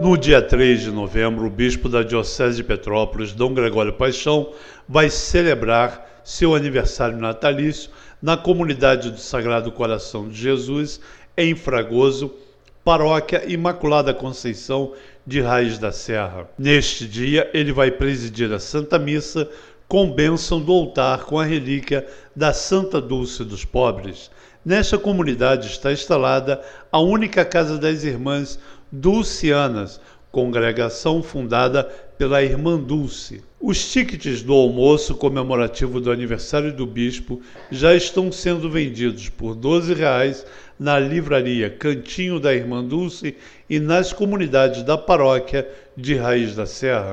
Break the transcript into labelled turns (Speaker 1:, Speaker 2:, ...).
Speaker 1: No dia 3 de novembro, o bispo da Diocese de Petrópolis, Dom Gregório Paixão, vai celebrar seu aniversário natalício na comunidade do Sagrado Coração de Jesus, em Fragoso, Paróquia Imaculada Conceição de Raiz da Serra. Neste dia, ele vai presidir a Santa Missa com bênção do altar com a relíquia da Santa Dulce dos Pobres. Nesta comunidade está instalada a única Casa das Irmãs Dulcianas, congregação fundada pela Irmã Dulce. Os tickets do almoço comemorativo do aniversário do bispo já estão sendo vendidos por 12 reais na livraria Cantinho da Irmã Dulce e nas comunidades da paróquia de Raiz da Serra.